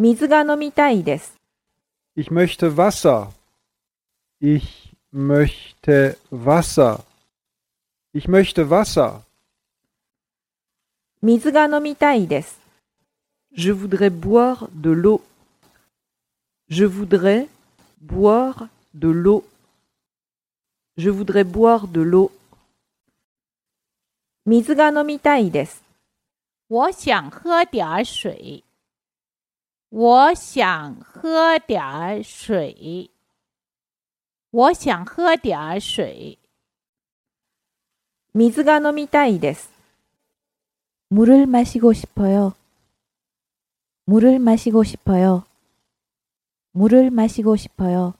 水が飲みたいです。Ich möchte Wasser. Ich möchte Wasser. Ich möchte Wasser. 水が飲みたいです。Je voudrais boire de l'eau. Je voudrais boire de l'eau. Je voudrais boire de l'eau. 水が飲みたいです。我想喝点儿水。我想喝点儿水。我想喝点儿水。水が飲みたいです。 물을 마시고 싶어요. 물을 마시고 싶어요. 물을 마시고 싶어요.